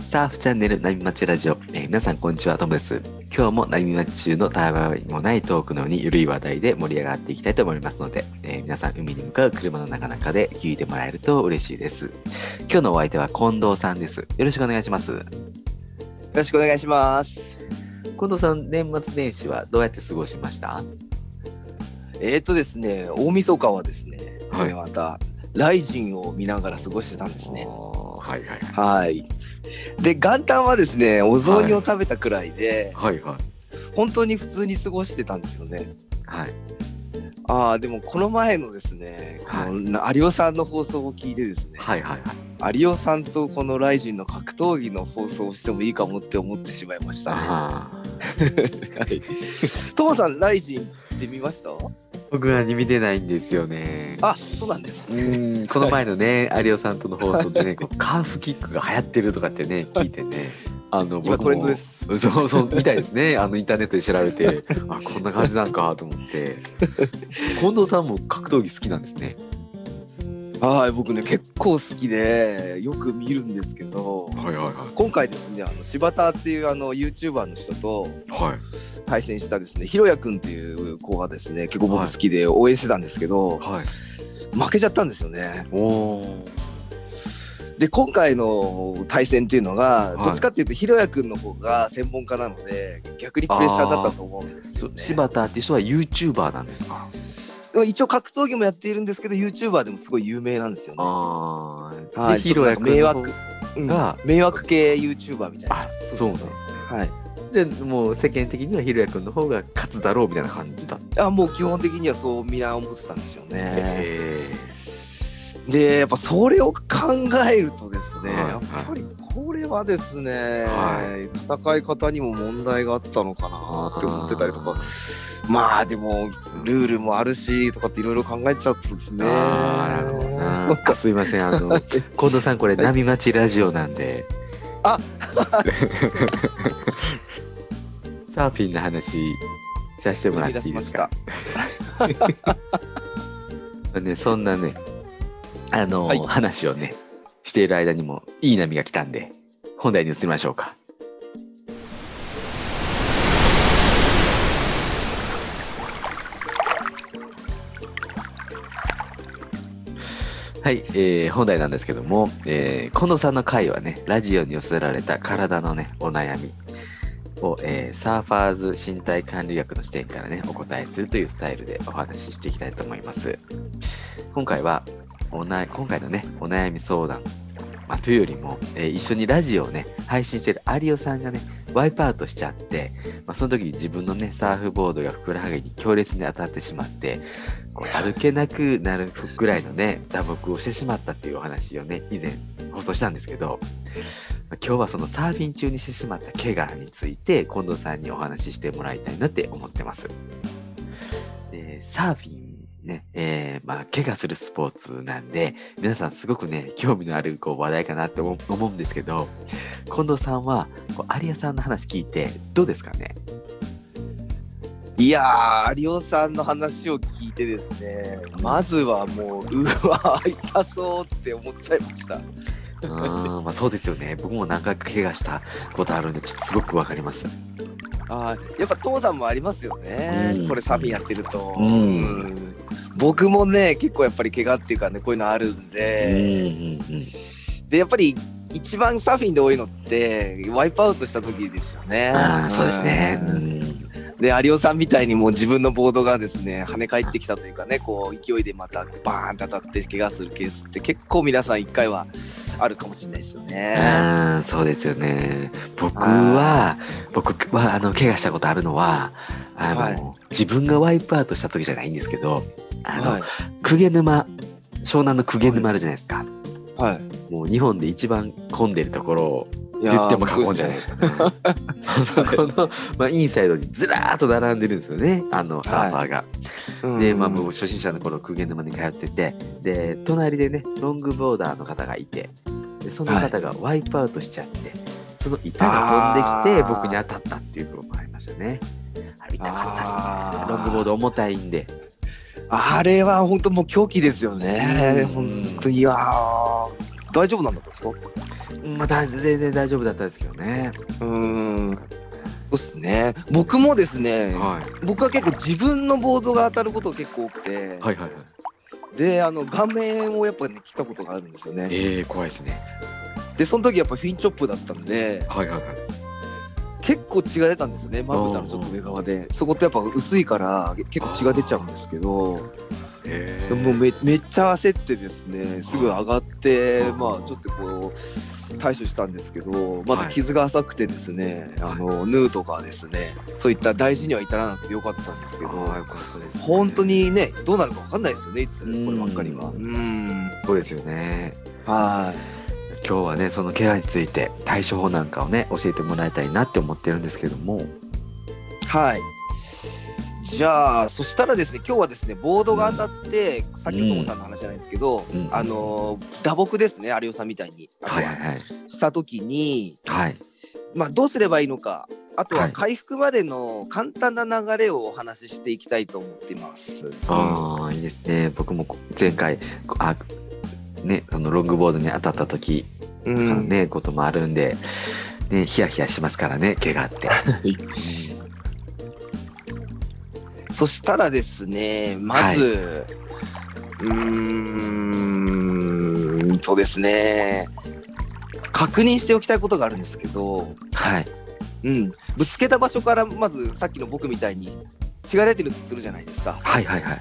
サーフチャンネル波町ラジオ、えー皆さんこんにちは、トムです。今日も波町中のたわいもないトークのようにゆるい話題で盛り上がっていきたいと思いますので、えー皆さん海に向かう車の中々で聞いてもらえると嬉しいです。今日のお相手は近藤さんです。よろしくお願いします。よろしくお願いします。近藤さん、年末年始はどうやって過ごしました？えーとですね、大晦日はですね、はいこれまた、ライジンを見ながら過ごしてたんですね。はいはいはい。はい。で、元旦はですね、お雑煮を食べたくらいで、はいはい。本当に普通に過ごしてたんですよね。はい。ああ、でもこの前のですね、はい有オさんの放送を聞いてですね、はいはいはい。有オさんとこのライジンの格闘技の放送をしてもいいかもって思ってしまいましたね。あ はい。トモさん、ライジンって見ました？ー僕は見てないんですよね。あ、そうなんです。うんこの前のね、有オさんとの放送でね、こうカーフキックが流行ってるとかってね、聞いてね、あの僕も今トレンドです。そうそう、みたいですね。あのインターネットで調べて、あ、こんな感じなんかと思って。近藤さんも格闘技好きなんですね。はい、僕ね結構好きでよく見るんですけど、はいはいは今回ですねあの柴田っていうあの YouTuber の人と。対戦したですねひろやくんっていう子がですね結構はい僕好きで応援してたんですけど、はい。負けちゃったんですよね。おお。で今回の対戦っていうのが、はいどっちかっていうとひろやくんの方が専門家なので逆にプレッシャーだったと思うんですよ、ね。柴田っていう人は YouTuber なんですか？一応格闘技もやっているんですけど YouTuber でもすごい有名なんですよね。ああ。はいで、ヒロヤ君迷惑うんが迷惑系 YouTuber みたいな。あ、そうなんですね。はい。じゃあもう世間的にはヒロヤ君の方が勝つだろうみたいな感じだった。あもう基本的にはそうみんな思ってたんですよね。へでやっぱそれを考えるとですね、はいやっぱりこれはですね、は戦い方にも問題があったのかなって思ってたりとかまあでもルールもあるしとかっていろいろ考えちゃうとですね。なるほどな。あすいません、あの、近藤さん、これ、波町ラジオなんで。あ サーフィンの話させてもらっていいですか？ね、そんなね、あの、はい話をね、している間にも、いい波が来たんで、本題に移りましょうか。はい、えー本題なんですけども、えー近藤さんの回はね、ラジオに寄せられた体のね、お悩みを、えーサーファーズ身体管理学の視点からね、お答えするというスタイルでお話ししていきたいと思います。今回は、おな今回のね、お悩み相談、まあ、というよりも、えー一緒にラジオをね、配信してる有オさんがね、ワイプアウトしちゃって、まあ、その時に自分のね、サーフボードがふくらはぎに強烈に当たってしまって、こう歩けなくなるぐらいのね、打撲をしてしまったっていうお話をね、以前放送したんですけど、まあ今日はそのサーフィン中にしてしまった怪我について、近藤さんにお話ししてもらいたいなって思ってます。でサーフィンね、えーまあ、怪我するスポーツなんで、皆さんすごくね、興味のあるこう話題かなって思思うんですけど、近藤さんは、こう有谷さんの話聞いて、どうですかね？いやー有オさんの話を聞いてですねまずはもううわ痛そうって思っちゃいました。うーん、まあそうですよね。僕も何回か怪我したことあるんで、ちょっとすごくわかります。あーやっぱ父さんもありますよね、うんこれサーフィンやってると、うんうん僕もね結構やっぱり怪我っていうかねこういうのあるんうんで、うんうん。でやっぱり一番サーフィンで多いのってワイプアウトした時ですよねああ、そうですね。ううんん。で有オさんみたいにもう自分のボードがですね跳ね返ってきたというかねこう勢いでまたバーンと当たって怪我するケースって結構皆さん一回はあるかもしれないですよね。ああ、そうですよね。僕は、僕は、あの、怪我したことあるのは、あの、はい自分がワイプアウトした時じゃないんですけど、あの、はい鵠沼、湘南の鵠沼あるじゃないですか。はいもう日本で一番混んでるところを言っても過言じゃないですかね。そこの、まあ、インサイドにずらーっと並んでるんですよね、あのサーファーが。うんで、まあ、もう初心者の頃、鵠沼に通ってて、で、隣でね、ロングボーダーの方がいて、でその方がワイプアウトしちゃって、その板が飛んできて、僕に当たったっていうのもありましたね。あれ痛かったですね。ロングボード重たいんで。あれは本当もう狂気ですよね。うん本当にいやー大丈夫なんだったんですか？まあ、だ全然大丈夫だったんですけどね。うーん。そうっすね。僕もですね、はい。僕は結構自分のボードが当たることが結構多くて、はいはいはい。で、あの、顔面をやっぱね、切ったことがあるんですよね。ええ怖いですね。で、その時やっぱフィンチョップだったんで、はいはいはい。結構血が出たんですよね、まぶたのちょっと上側で。そこってやっぱ薄いから、結構血が出ちゃうんですけど、えでもうめめっちゃ焦ってですね、すぐ上がって、はいまあちょっとこう、対処したんですけど、まだはい傷が浅くてですね、はいあの、ヌーとかですね、そういった大事には至らなくてよかったんですけど、ああよかったです、本当。にね、どうなるか分かんないですよね、いつ、こうんればっかりは。うん。そうですよね。はい。今日はねその怪我について対処法なんかをね教えてもらいたいなって思ってるんですけども。はい。じゃあ、そしたらですね、今日はですね、ボードが当たって、さっきのともさんの話じゃないですけど、うんあのー打撲ですね、有吉さんみたいに。あとははいはいはい。したときに、はい。まあ、どうすればいいのか、あとははい回復までの簡単な流れをお話ししていきたいと思っています。ああいいですね。僕もこ前回あねあのロングボードに当たった時うのん、ね、こともあるんで。ね、ヒヤヒヤしますからね、怪我って。そしたらですね、まず、うーん、そうですね、確認しておきたいことがあるんですけど、はい。うん、ぶつけた場所からまずさっきの僕みたいに血が出てるとするじゃないですか。はいはいはい。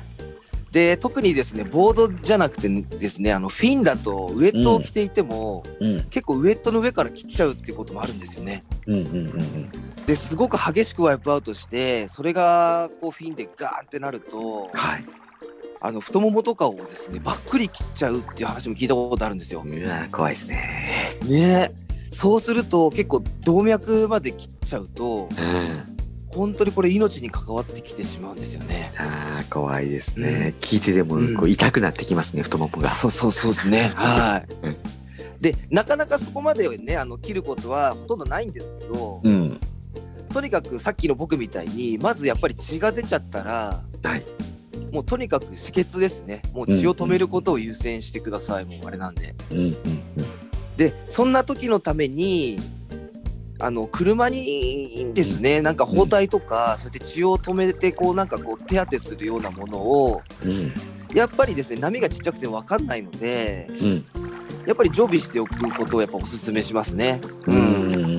で特にですねボードじゃなくてですねあのフィンだとウエットを着ていても、うん。結構ウエットの上から切っちゃうっていうこともあるんですよね。うんうんうんうん。ですごく激しくワイプアウトしてそれがこうフィンでガーンってなるとはい。あの太ももとかをですねばっくり切っちゃうっていう話も聞いたことあるんですよ。うわ怖いですね。ねそうすると結構動脈まで切っちゃうとうん。本当にこれ命に関わってきてしまうんですよね。ああ怖いですね。聞いてでもうんこう痛くなってきますね、太ももが。そうそうそうですね。はいうん。でなかなかそこまでねあの切ることはほとんどないんですけど、うん。とにかくさっきの僕みたいにまずやっぱり血が出ちゃったらはい。もうとにかく止血ですねもう血を止めることを優先してください、もうあれなんで。うんうんうん。でそんな時のためにあの車にですねなんか包帯とか、そうやって血を止めてこうなんかこう手当てするようなものをうん。やっぱりですね波がちっちゃくて分かんないのでうん。やっぱり常備しておくことをやっぱお勧めしますね。うんうんうん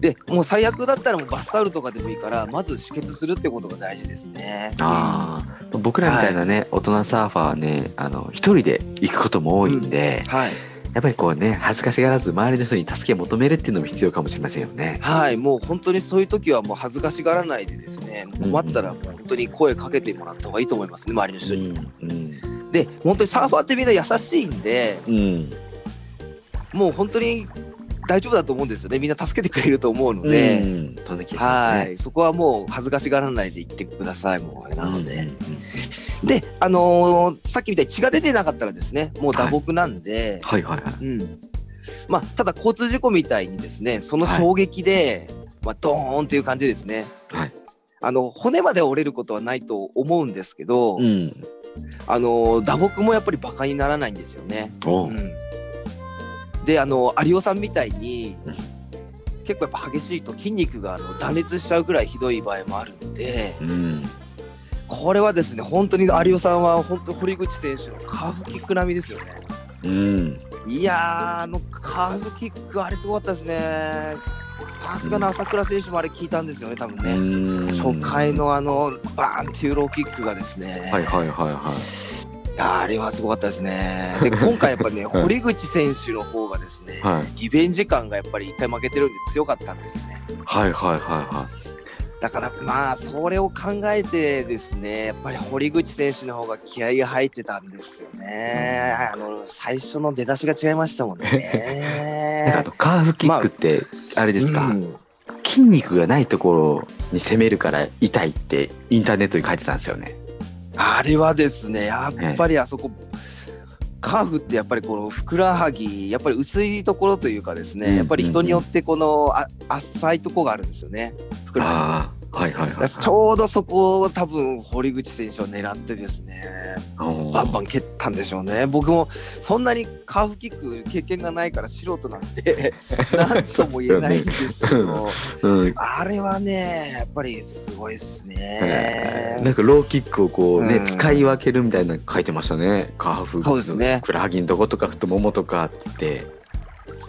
でもう最悪だったらもうバスタオルとかでもいいからまず止血するってことが大事ですね。ああ、僕らみたいなね、大人サーファーはね、あの、一人で行くことも多いんで、はい、やっぱりこうね、恥ずかしがらず周りの人に助けを求めるっていうのも必要かもしれませんよね。はい、もう本当にそういう時はもう恥ずかしがらないでですね困ったら本当に声かけてもらった方がいいと思いますね周りの人に。うん。で本当にサーファーってみんな優しいんでうん。もう本当に大丈夫だと思うんですよねみんな助けてくれると思うので。うん、そんね。はい、そこはもう恥ずかしがらないで言ってください、もうあれなので。うんうんで、あのーさっきみたいに血が出てなかったらですね、もう打撲なんで、はいはいはい。うん。まあ、ただ交通事故みたいにですね、その衝撃で、まあ、ドーンっていう感じですね。はい。あの、骨まで折れることはないと思うんですけど、うん。あのー打撲もやっぱりバカにならないんですよね。おううん。で、あの、有吉さんみたいにうん、結構やっぱ激しいと筋肉があの断裂しちゃうぐらいひどい場合もあるので、うん。これはですね、本当に有吉さんは本当堀口選手のカーフキック並みですよね。うん。いやー、あのカーフキック、あれすごかったですね。さすがの朝倉選手もあれ聞いたんですよね、多分ね。うん初回。のあのバーンっていうローキックがですね、はいはいはいはい。いやーあれはすごかったですね。で、今回やっぱね、はい堀口選手の方がですね、はいリベンジ感がやっぱり一回負けてるんで強かったんですよね。はいはいはいはだからまあそれを考えてですねやっぱり堀口選手の方が気合が入ってたんですよね。あの最初の出だしが違いいましたもんい。なんかあね。のカーフキックって、あれですか、うん筋肉がないところに攻めるから痛いってインターネットに書いてたんですよね。あれはですねやっぱりあそこ、カーフってやっぱりこのふくらはぎやっぱり薄いところというかですね、うんやっぱり人によってこのあ浅いところがあるんですよねふくらはあはいはいはい。ちょうどそこを多分堀口選手を狙ってですねバンバン。ン蹴ったんでしょうね僕もそんなにカーフキック経験がないから素人なんで 何とも言えないんですけど、うん。あれはねやっぱりすごいっすね。なんかローキックをこうね、うん使い分けるみたいなの書いてましたね。カーフ。そうですねふくらはぎのとことか太ももとかっつって。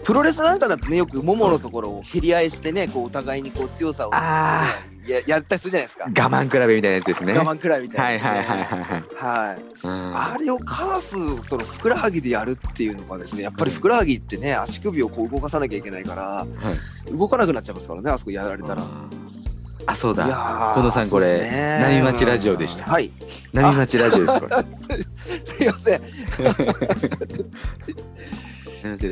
プロレスなんかだとねよくもものところを蹴り合いしてねこうお互いにこう強さを、ね、あややったりするじゃないですか。我慢比べみたいなやつですね。我慢くらいみたはいいな、はいはいはいはい。はい、うんあれをカーフそのふくらはぎでやるっていうのがですねやっぱりふくらはぎってね足首をこう動かさなきゃいけないから、動かなくなっちゃいますからねあそこやられたら。あ、そうだ。近藤さんこれね波町ラジオでしたうんはい。波町ラジオですこれ。す すいません。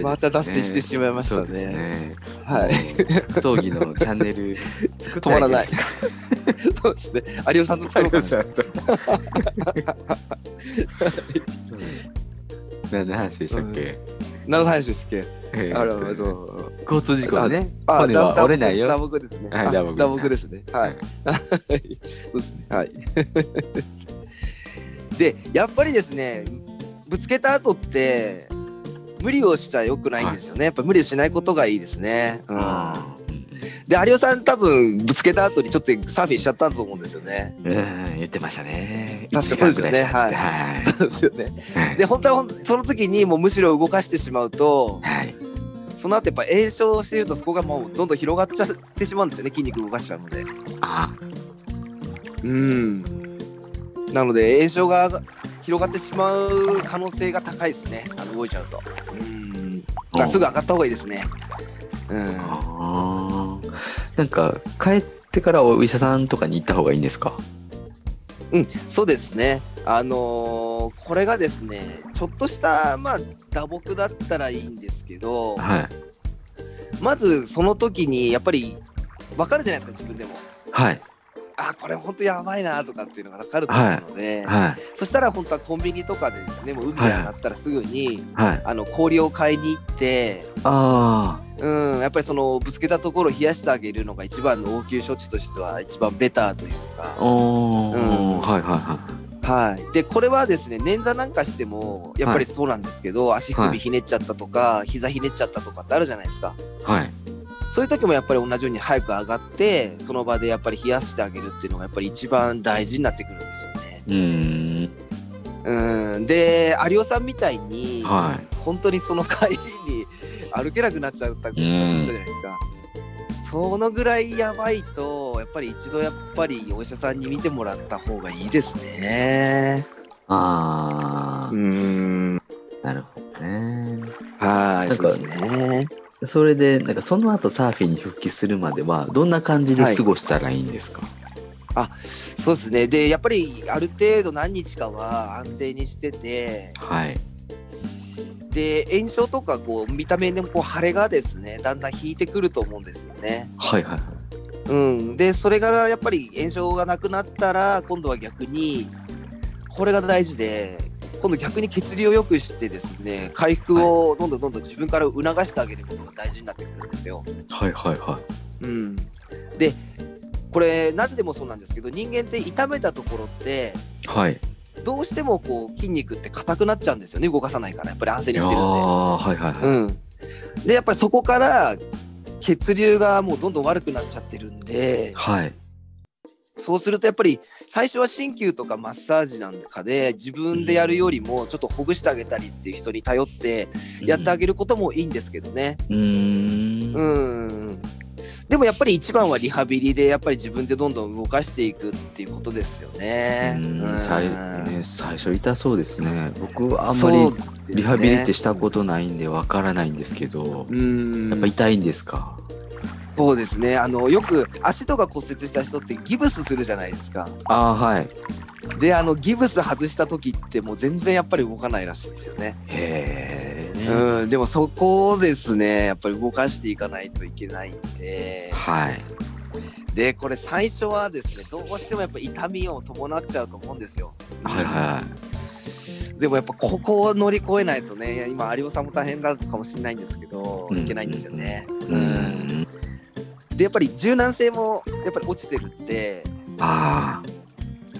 また脱線してしまいましたね。ね。はい。闘技のチャンネル止まらない。そうですね。有吉さんと作ろうかな。何の話でしたっけ？何の話ですっけ？えーあのあの交通事故でね。あ骨は折れない打よ。撲ですね。はい打撲ですね。はい。そうですね。はい。で、やっぱりですね、ぶつけた後って無理をしちゃよくないんですよね。やっぱ無理しないことがいいですね。うん。うんで、有吉さん多分ぶつけた後にちょっとサーフィンしちゃったと思うんですよね。うん言ってましたね。確かそうですよね一時間ぐらいしたっつってそうですよね。はい。で、本当はその時にもうむしろ動かしてしまうと、はい。その後やっぱ炎症してるとそこがもうどんどん広がっちゃってしまうんですよね。筋肉動かしちゃうので。あ、うん。なので炎症が広がってしまう可能性が高いですね。あの動いちゃうと。うん。だからすぐ上がった方がいいですね。うん。なんか帰ってからお医者さんとかに行った方がいいんですか？うん、そうですね。あのーこれがですね、ちょっとしたまあ打撲だったらいいんですけど、はいまずその時にやっぱり分かるじゃないですか自分でも。はいあこれ本当やばいなとかっていうのが分かると思うので、はい。そしたら本当はコンビニとかでですねもう海に上がったらすぐに、はい。あの氷を買いに行ってあうんやっぱりそのぶつけたところを冷やしてあげるのが一番の応急処置としては一番ベターというあ、か。おー。うん。はいはいははい、でこれはですね捻挫なんかしてもやっぱりそうなんですけど、足首ひねっちゃったとか、膝ひねっちゃったとかってあるじゃないですか。いはい。そういう時もやっぱり同じように早く上がってその場でやっぱり冷やしてあげるっていうのがやっぱり一番大事になってくるんですよね。うーんうんで有吉さんみたいに、はい本当にその帰りに歩けなくなっちゃったことじゃないですか。そのぐらいやばいとやっぱり一度やっぱりお医者さんに見てもらった方がいいですね。ああ、んなるほどね。はい、そうですね。それでなんかその後サーフィンに復帰するまではどんな感じで過ごしたらいいんですか？そうですね。で、やっぱりある程度何日かは安静にしてて、はいで、炎症とかこう見た目でもこう腫れがですね、だんだん引いてくると思うんですよね。はいはいはい。うん。で、それがやっぱり炎症がなくなったら、今度は逆に、これが大事で、今度逆に血流を良くしてですね、回復をどんどんどんどん自分から促してあげることが大事になってくるんですよ。はいはいはうん。で、これ何でもそうなんですけど人間って痛めたところってい。はい。どうしてもこう筋肉って硬くなっちゃうんですよね動かさないからやっぱり安静にしてるんで。ーはいはいはい。うん、でやっぱりそこから血流がもうどんどん悪くなっちゃってるんではい。そうするとやっぱり最初は鍼灸とかマッサージなんかで自分でやるよりもちょっとほぐしてあげたりっていう人に頼ってやってあげることもいいんですけどね。うーん。うんでもやっぱり一番はリハビリでやっぱり自分でどんどん動かしていくっていうことですよね。最ね最初痛そうですね。僕はあんまりリハビリってしたことないんでわからないんですけど、うんやっぱ痛いんですか？そうですねあのよく足とか骨折した人ってギブスするじゃないですか。ああはい。であのギブス外した時ってもう全然やっぱり動かないらしいですよね。へえ。うん、でもそこをですねやっぱり動かしていかないといけないんではい。でこれ最初はですねどうしてもやっぱ痛みを伴っちゃうと思うんですよ。はいはでもやっぱここを乗り越えないとね今有吉さんも大変だかもしれないんですけど、うんいけないんですよね。い。うん。でやっぱり柔軟性もやっぱり落ちてるんであ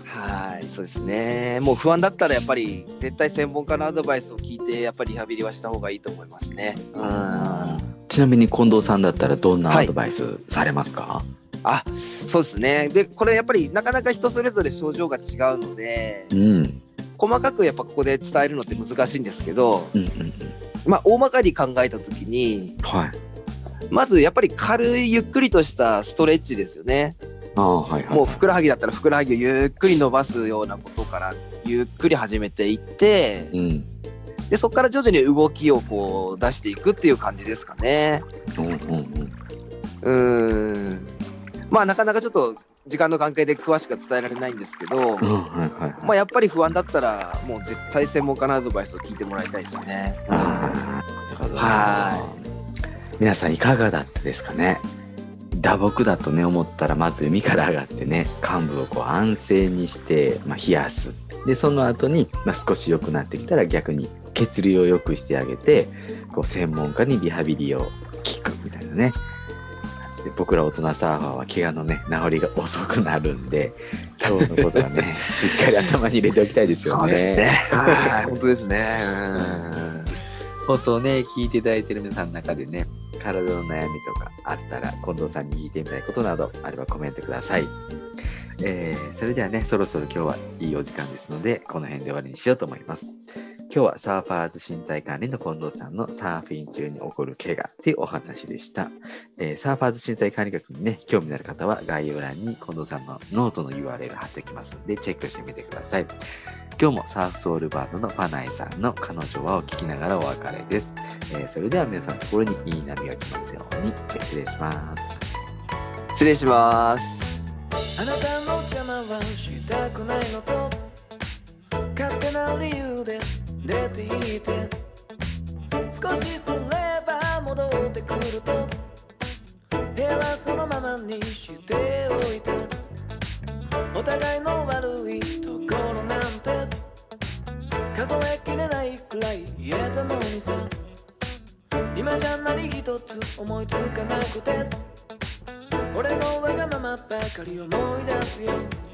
はいそうですねもう不安だったらやっぱり絶対専門家のアドバイスを聞いてやっぱりリハビリはした方がいいと思いますね。うんあ。ちなみに近藤さんだったらどんなアドバイスされますか、あそうですねでこれやっぱりなかなか人それぞれ症状が違うのでうん。細かくやっぱここで伝えるのって難しいんですけどうんうんうん。まあ大まかに考えた時にはい。まずやっぱり軽いゆっくりとしたストレッチですよね。ああ、はいはい。もうふくらはぎだったらふくらはぎをゆっくり伸ばすようなことからゆっくり始めていってうん。でそこから徐々に動きをこう出していくっていう感じですかね。うんうんうん。うーんまあなかなかちょっと時間の関係で詳しくは伝えられないんですけど、うん、はいはいはい。まあやっぱり不安だったらもう絶対専門家のアドバイスを聞いてもらいたいですね。あーなるほどは皆さんいかがだったですかね？打撲だとね思ったらまず海から上がってね患部をこう安静にして、まあ、冷やすでその後に、まあ、少し良くなってきたら逆に血流を良くしてあげてこう専門家にリハビリを聞くみたいなね僕ら大人サーファーは怪我のね治りが遅くなるんで今日のことはね しっかり頭に入れておきたいですよね。そうですね。はい、本当ですね。放送ね、聞いていただいている皆さんの中でね、体の悩みとかあったら、近藤さんに聞いてみたいことなどあればコメントください。えーそれではね、そろそろ今日はいいお時間ですので、この辺で終わりにしようと思います。今日はサーファーズ身体管理の近藤さんのサーフィン中に起こる怪我っていうお話でした。えーサーファーズ身体管理学にね、興味のある方は概要欄に近藤さんのノートの URL 貼っておきますので、チェックしてみてください。今日もサーフソウルバンドのパナイさんの彼女はを聞きながらお別れです。えーそれでは皆さんのところにいい波が来ますように、えー失礼します。失礼します。あなたの邪魔はしたくないのと勝手な理由で出ていて。少しすれば戻ってくると。部屋はそのままにしておいたお互いの悪いところなんて。数えきれないくらい言えたのにさ。今じゃ何一つ思いつかなくて。俺のわがままばかり思い出すよ。